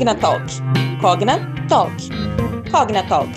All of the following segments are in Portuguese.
Cognatalk. Cognatalk. Cognatalk.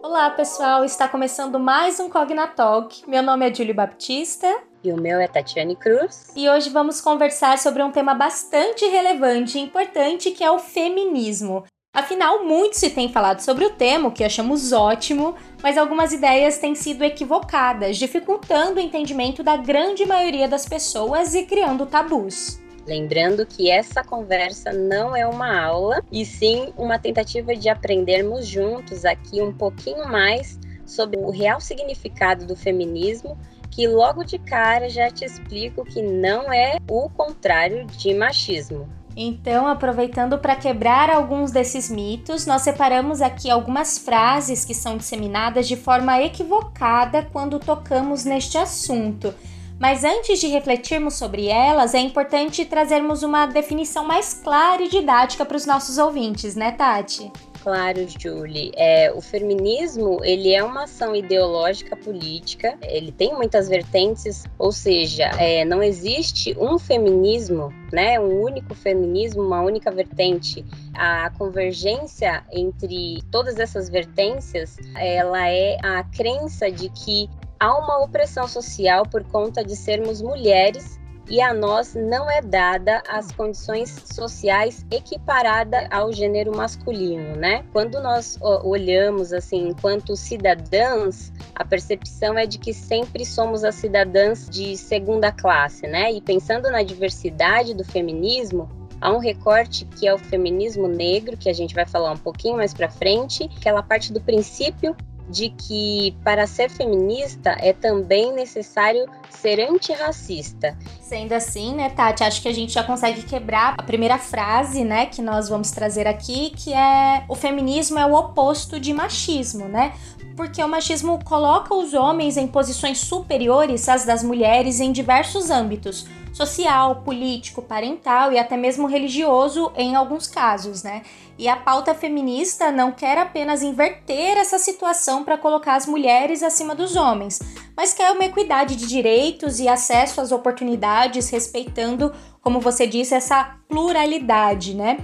Olá, pessoal. Está começando mais um Cognatalk. Meu nome é Júlio Baptista. E o meu é Tatiane Cruz. E hoje vamos conversar sobre um tema bastante relevante e importante que é o feminismo. Afinal, muito se tem falado sobre o tema, o que achamos ótimo, mas algumas ideias têm sido equivocadas, dificultando o entendimento da grande maioria das pessoas e criando tabus. Lembrando que essa conversa não é uma aula, e sim uma tentativa de aprendermos juntos aqui um pouquinho mais sobre o real significado do feminismo, que logo de cara já te explico que não é o contrário de machismo. Então, aproveitando para quebrar alguns desses mitos, nós separamos aqui algumas frases que são disseminadas de forma equivocada quando tocamos neste assunto. Mas antes de refletirmos sobre elas, é importante trazermos uma definição mais clara e didática para os nossos ouvintes, né, Tati? Claro, Julie. É, o feminismo ele é uma ação ideológica política. Ele tem muitas vertentes, ou seja, é, não existe um feminismo, né, um único feminismo, uma única vertente. A convergência entre todas essas vertentes, ela é a crença de que há uma opressão social por conta de sermos mulheres e a nós não é dada as condições sociais equiparada ao gênero masculino, né? Quando nós olhamos assim, enquanto cidadãs, a percepção é de que sempre somos as cidadãs de segunda classe, né? E pensando na diversidade do feminismo, há um recorte que é o feminismo negro, que a gente vai falar um pouquinho mais para frente, que ela parte do princípio de que para ser feminista é também necessário ser antirracista. Sendo assim, né, Tati, acho que a gente já consegue quebrar a primeira frase, né, que nós vamos trazer aqui, que é o feminismo é o oposto de machismo, né? Porque o machismo coloca os homens em posições superiores às das mulheres em diversos âmbitos, social, político, parental e até mesmo religioso em alguns casos, né? E a pauta feminista não quer apenas inverter essa situação para colocar as mulheres acima dos homens, mas quer uma equidade de direitos e acesso às oportunidades, respeitando, como você disse, essa pluralidade, né?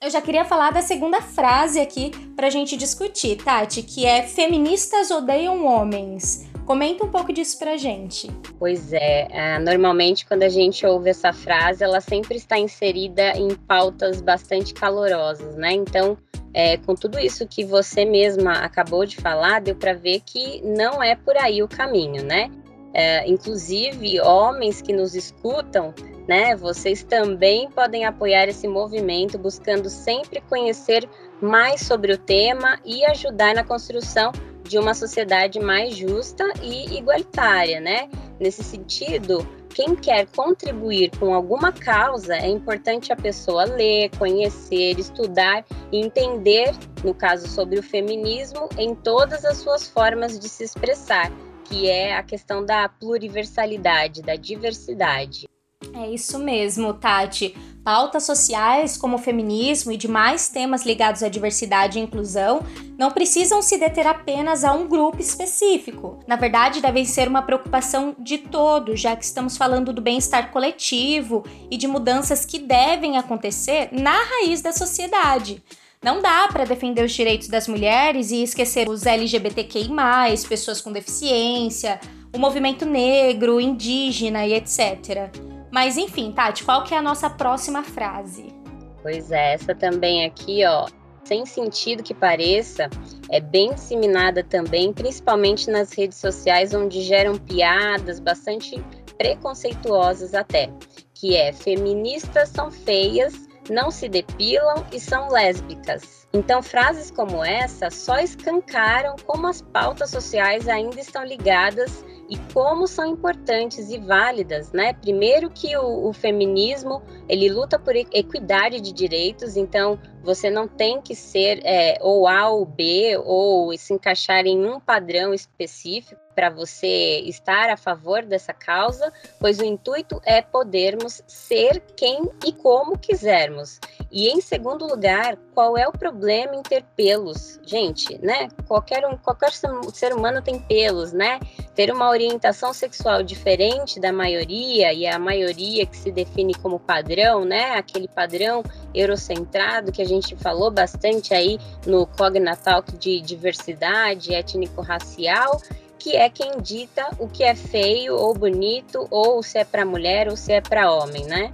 Eu já queria falar da segunda frase aqui para a gente discutir, Tati, que é feministas odeiam homens. Comenta um pouco disso pra gente. Pois é, uh, normalmente quando a gente ouve essa frase, ela sempre está inserida em pautas bastante calorosas, né? Então, é, com tudo isso que você mesma acabou de falar, deu para ver que não é por aí o caminho, né? É, inclusive, homens que nos escutam, né? Vocês também podem apoiar esse movimento, buscando sempre conhecer mais sobre o tema e ajudar na construção de uma sociedade mais justa e igualitária, né? Nesse sentido, quem quer contribuir com alguma causa, é importante a pessoa ler, conhecer, estudar e entender, no caso sobre o feminismo, em todas as suas formas de se expressar, que é a questão da pluriversalidade, da diversidade. É isso mesmo, Tati. Pautas sociais como o feminismo e demais temas ligados à diversidade e inclusão não precisam se deter apenas a um grupo específico. Na verdade, devem ser uma preocupação de todos, já que estamos falando do bem-estar coletivo e de mudanças que devem acontecer na raiz da sociedade. Não dá para defender os direitos das mulheres e esquecer os LGBTQI, pessoas com deficiência, o movimento negro, indígena e etc. Mas enfim, Tati, qual que é a nossa próxima frase? Pois é, essa também aqui, ó, sem sentido que pareça, é bem disseminada também, principalmente nas redes sociais, onde geram piadas bastante preconceituosas até, que é feministas são feias, não se depilam e são lésbicas. Então, frases como essa só escancaram como as pautas sociais ainda estão ligadas e como são importantes e válidas, né? Primeiro que o, o, feminismo ele luta por equidade de direitos, então você não tem que ser é, ou A ou B ou se encaixar em um padrão específico para você estar a favor dessa causa, pois o intuito é podermos ser quem e como quisermos. E em segundo lugar, qual é o problema em ter pelos? Gente, né? Qualquer um, qualquer ser humano tem pelos, né? Ter uma orientação sexual diferente da maioria, e a maioria que se define como padrão, né? Aquele padrão eurocentrado que a gente falou bastante aí no Cognatalk de diversidade étnico-racial, que é quem dita o que é feio ou bonito, ou se é para mulher ou se é para homem, né?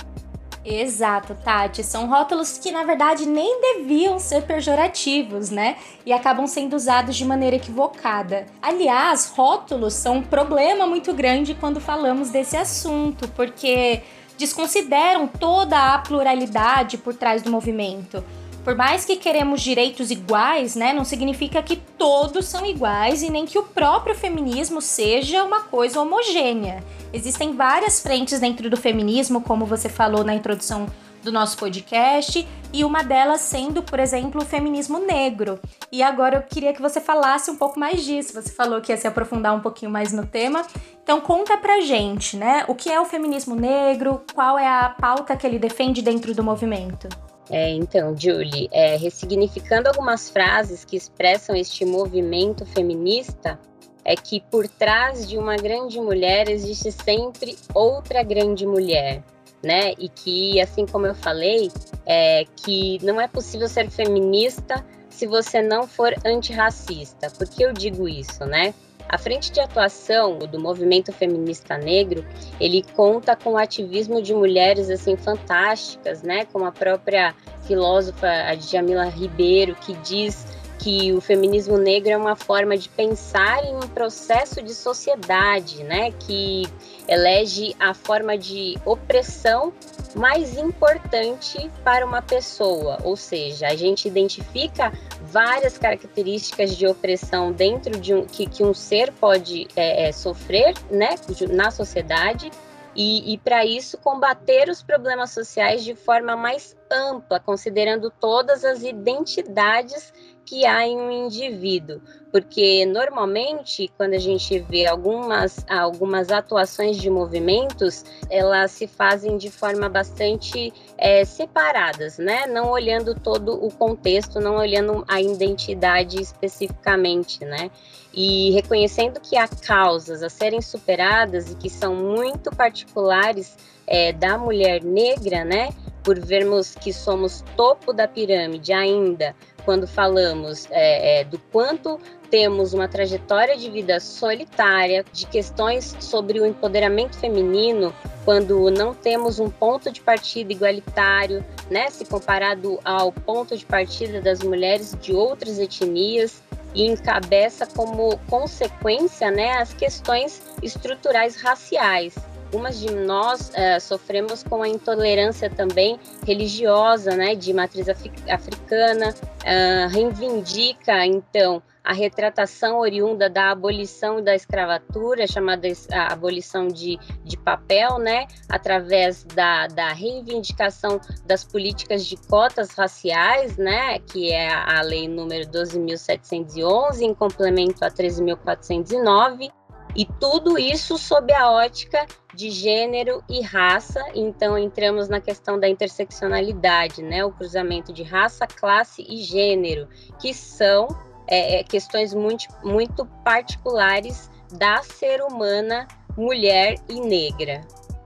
Exato, Tati. São rótulos que, na verdade, nem deviam ser pejorativos, né? E acabam sendo usados de maneira equivocada. Aliás, rótulos são um problema muito grande quando falamos desse assunto, porque desconsideram toda a pluralidade por trás do movimento. Por mais que queremos direitos iguais, né, não significa que todos são iguais e nem que o próprio feminismo seja uma coisa homogênea. Existem várias frentes dentro do feminismo, como você falou na introdução do nosso podcast, e uma delas sendo, por exemplo, o feminismo negro. E agora eu queria que você falasse um pouco mais disso. Você falou que ia se aprofundar um pouquinho mais no tema. Então conta pra gente, né? O que é o feminismo negro? Qual é a pauta que ele defende dentro do movimento? É, então, Julie, é, ressignificando algumas frases que expressam este movimento feminista, é que por trás de uma grande mulher existe sempre outra grande mulher, né? E que, assim como eu falei, é que não é possível ser feminista se você não for antirracista. Por que eu digo isso, né? A frente de atuação do movimento feminista negro, ele conta com o ativismo de mulheres assim fantásticas, né? Como a própria filósofa Djamila Ribeiro, que diz que o feminismo negro é uma forma de pensar em um processo de sociedade, né, que elege a forma de opressão mais importante para uma pessoa, ou seja, a gente identifica várias características de opressão dentro de um que, que um ser pode é, é, sofrer, né, na sociedade. E, e para isso combater os problemas sociais de forma mais ampla, considerando todas as identidades que há em um indivíduo, porque normalmente quando a gente vê algumas, algumas atuações de movimentos, elas se fazem de forma bastante é, separadas, né? Não olhando todo o contexto, não olhando a identidade especificamente, né? e reconhecendo que há causas a serem superadas e que são muito particulares é, da mulher negra, né? Por vermos que somos topo da pirâmide ainda, quando falamos é, é, do quanto temos uma trajetória de vida solitária, de questões sobre o empoderamento feminino, quando não temos um ponto de partida igualitário, né, se comparado ao ponto de partida das mulheres de outras etnias, e encabeça como consequência né, as questões estruturais raciais. Algumas de nós uh, sofremos com a intolerância também religiosa, né, de matriz africana, uh, reivindica então a retratação oriunda da abolição da escravatura, chamada abolição de, de papel, né, através da, da reivindicação das políticas de cotas raciais, né, que é a lei número 12.711, em complemento a 13.409, e tudo isso sob a ótica de gênero e raça. Então entramos na questão da interseccionalidade, né? O cruzamento de raça, classe e gênero, que são é, é, questões muito, muito particulares da ser humana, mulher e negra.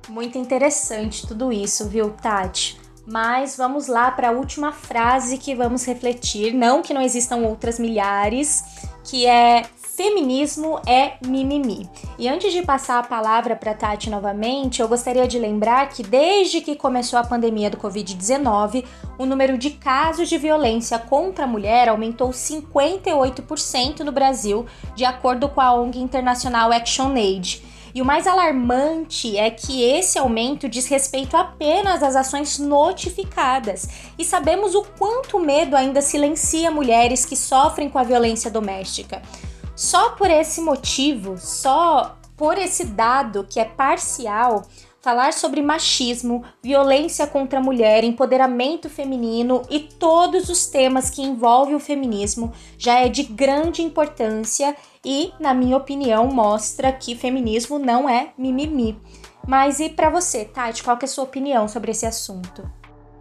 Muito interessante tudo isso, viu, Tati? Mas vamos lá para a última frase que vamos refletir. Não que não existam outras milhares, que é Feminismo é mimimi. E antes de passar a palavra para Tati novamente, eu gostaria de lembrar que desde que começou a pandemia do Covid-19, o número de casos de violência contra a mulher aumentou 58% no Brasil, de acordo com a ONG internacional ActionAid. E o mais alarmante é que esse aumento diz respeito apenas às ações notificadas. E sabemos o quanto medo ainda silencia mulheres que sofrem com a violência doméstica. Só por esse motivo, só por esse dado que é parcial, falar sobre machismo, violência contra a mulher, empoderamento feminino e todos os temas que envolvem o feminismo já é de grande importância e, na minha opinião, mostra que feminismo não é mimimi. Mas e para você, Tati, qual é a sua opinião sobre esse assunto?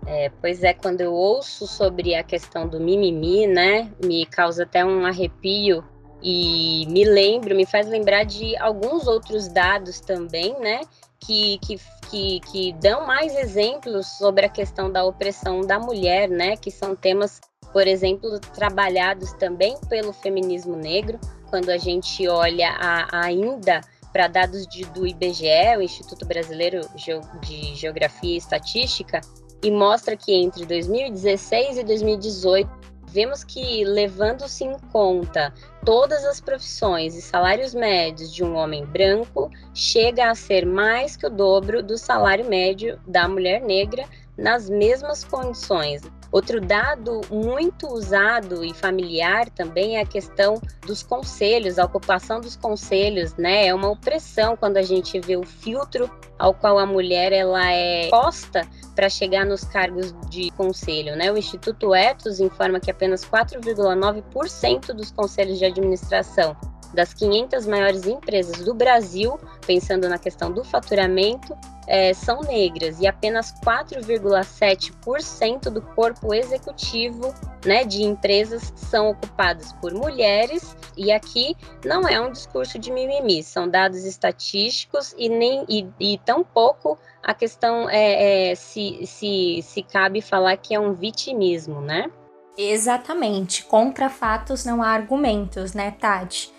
É, pois é, quando eu ouço sobre a questão do mimimi, né, me causa até um arrepio E me lembro, me faz lembrar de alguns outros dados também, né? Que, que, que, que dão mais exemplos sobre a questão da opressão da mulher, né? Que são temas, por exemplo, trabalhados também pelo feminismo negro, quando a gente olha a, ainda para dados de, do IBGE, o Instituto Brasileiro de Geografia e Estatística, e mostra que entre 2016 e 2018 vemos que, levando-se em conta todas as profissões e salários médios de um homem branco, chega a ser mais que o dobro do salário médio da mulher negra nas mesmas condições. Outro dado muito usado e familiar também é a questão dos conselhos, a ocupação dos conselhos, né? É uma opressão quando a gente vê o filtro ao qual a mulher ela é posta para chegar nos cargos de conselho, né? O Instituto Etos informa que apenas 4,9% dos conselhos de administração das 500 maiores empresas do Brasil, pensando na questão do faturamento, é, são negras e apenas 4,7% do corpo executivo né, de empresas são ocupadas por mulheres. E aqui não é um discurso de mimimi, são dados estatísticos e nem e, e tampouco a questão é, é se, se, se cabe falar que é um vitimismo, né? Exatamente. Contra fatos não há argumentos, né, Tati?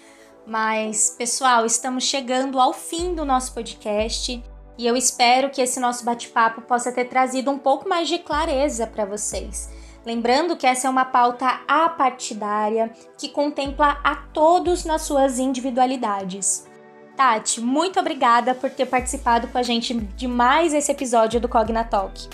Mas, pessoal, estamos chegando ao fim do nosso podcast e eu espero que esse nosso bate-papo possa ter trazido um pouco mais de clareza para vocês. Lembrando que essa é uma pauta apartidária que contempla a todos nas suas individualidades. Tati, muito obrigada por ter participado com a gente de mais esse episódio do Cognatalk.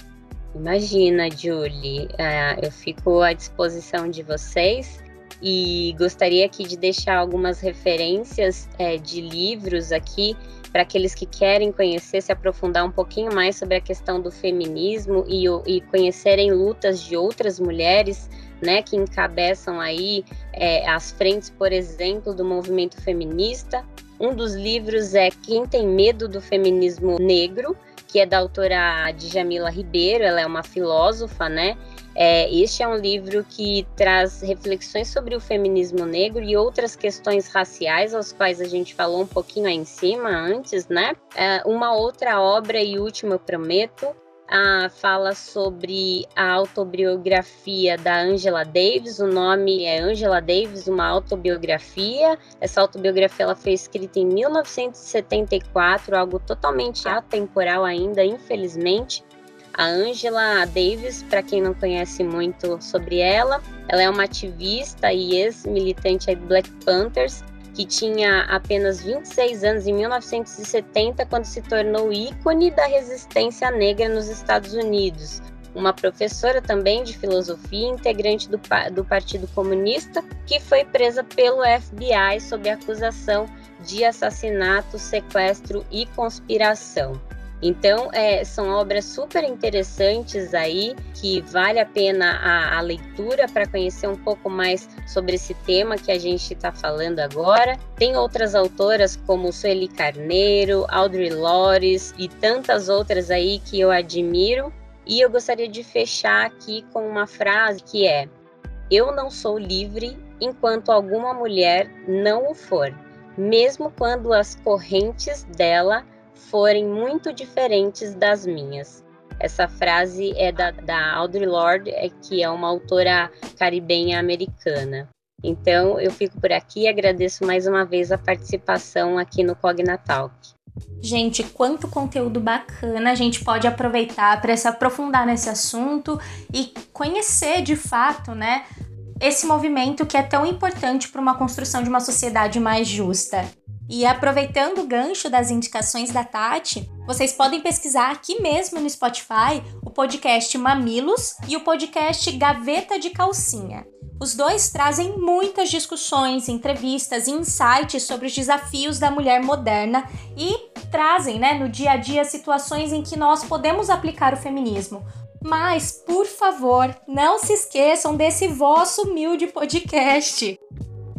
Imagina, Julie, uh, eu fico à disposição de vocês e gostaria aqui de deixar algumas referências é, de livros aqui para aqueles que querem conhecer, se aprofundar um pouquinho mais sobre a questão do feminismo e, e conhecerem lutas de outras mulheres, né, que encabeçam aí é, as frentes, por exemplo, do movimento feminista. Um dos livros é Quem Tem Medo do Feminismo Negro, que é da autora Djamila Ribeiro, ela é uma filósofa, né? É, este é um livro que traz reflexões sobre o feminismo negro e outras questões raciais, às quais a gente falou um pouquinho aí em cima antes, né? É, uma outra obra, e última, eu prometo, a, fala sobre a autobiografia da Angela Davis. O nome é Angela Davis, uma autobiografia. Essa autobiografia ela foi escrita em 1974, algo totalmente atemporal ainda, infelizmente. A Angela Davis, para quem não conhece muito sobre ela, ela é uma ativista e ex-militante do Black Panthers, que tinha apenas 26 anos em 1970, quando se tornou ícone da resistência negra nos Estados Unidos. Uma professora também de filosofia, integrante do, do Partido Comunista, que foi presa pelo FBI sob acusação de assassinato, sequestro e conspiração. Então, é, são obras super interessantes aí, que vale a pena a, a leitura para conhecer um pouco mais sobre esse tema que a gente está falando agora. Tem outras autoras como Sueli Carneiro, Audre Lores e tantas outras aí que eu admiro. E eu gostaria de fechar aqui com uma frase que é: Eu não sou livre enquanto alguma mulher não o for, mesmo quando as correntes dela forem muito diferentes das minhas. Essa frase é da, da Audre Lorde, é, que é uma autora caribenha americana. Então, eu fico por aqui e agradeço mais uma vez a participação aqui no Cognatalk. Gente, quanto conteúdo bacana a gente pode aproveitar para se aprofundar nesse assunto e conhecer de fato, né, esse movimento que é tão importante para uma construção de uma sociedade mais justa. E aproveitando o gancho das indicações da Tati, vocês podem pesquisar aqui mesmo no Spotify o podcast Mamilos e o podcast Gaveta de Calcinha. Os dois trazem muitas discussões, entrevistas e insights sobre os desafios da mulher moderna e trazem, né, no dia a dia situações em que nós podemos aplicar o feminismo. Mas, por favor, não se esqueçam desse vosso humilde podcast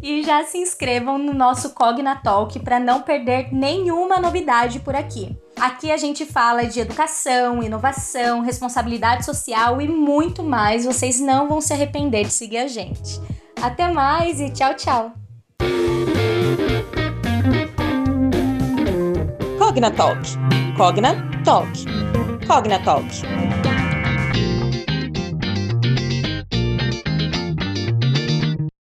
e já se inscrevam no nosso Cogna Talk para não perder nenhuma novidade por aqui. Aqui a gente fala de educação, inovação, responsabilidade social e muito mais. Vocês não vão se arrepender de seguir a gente. Até mais e tchau, tchau! Cogna Talk. Cogna Talk. Cogna Talk.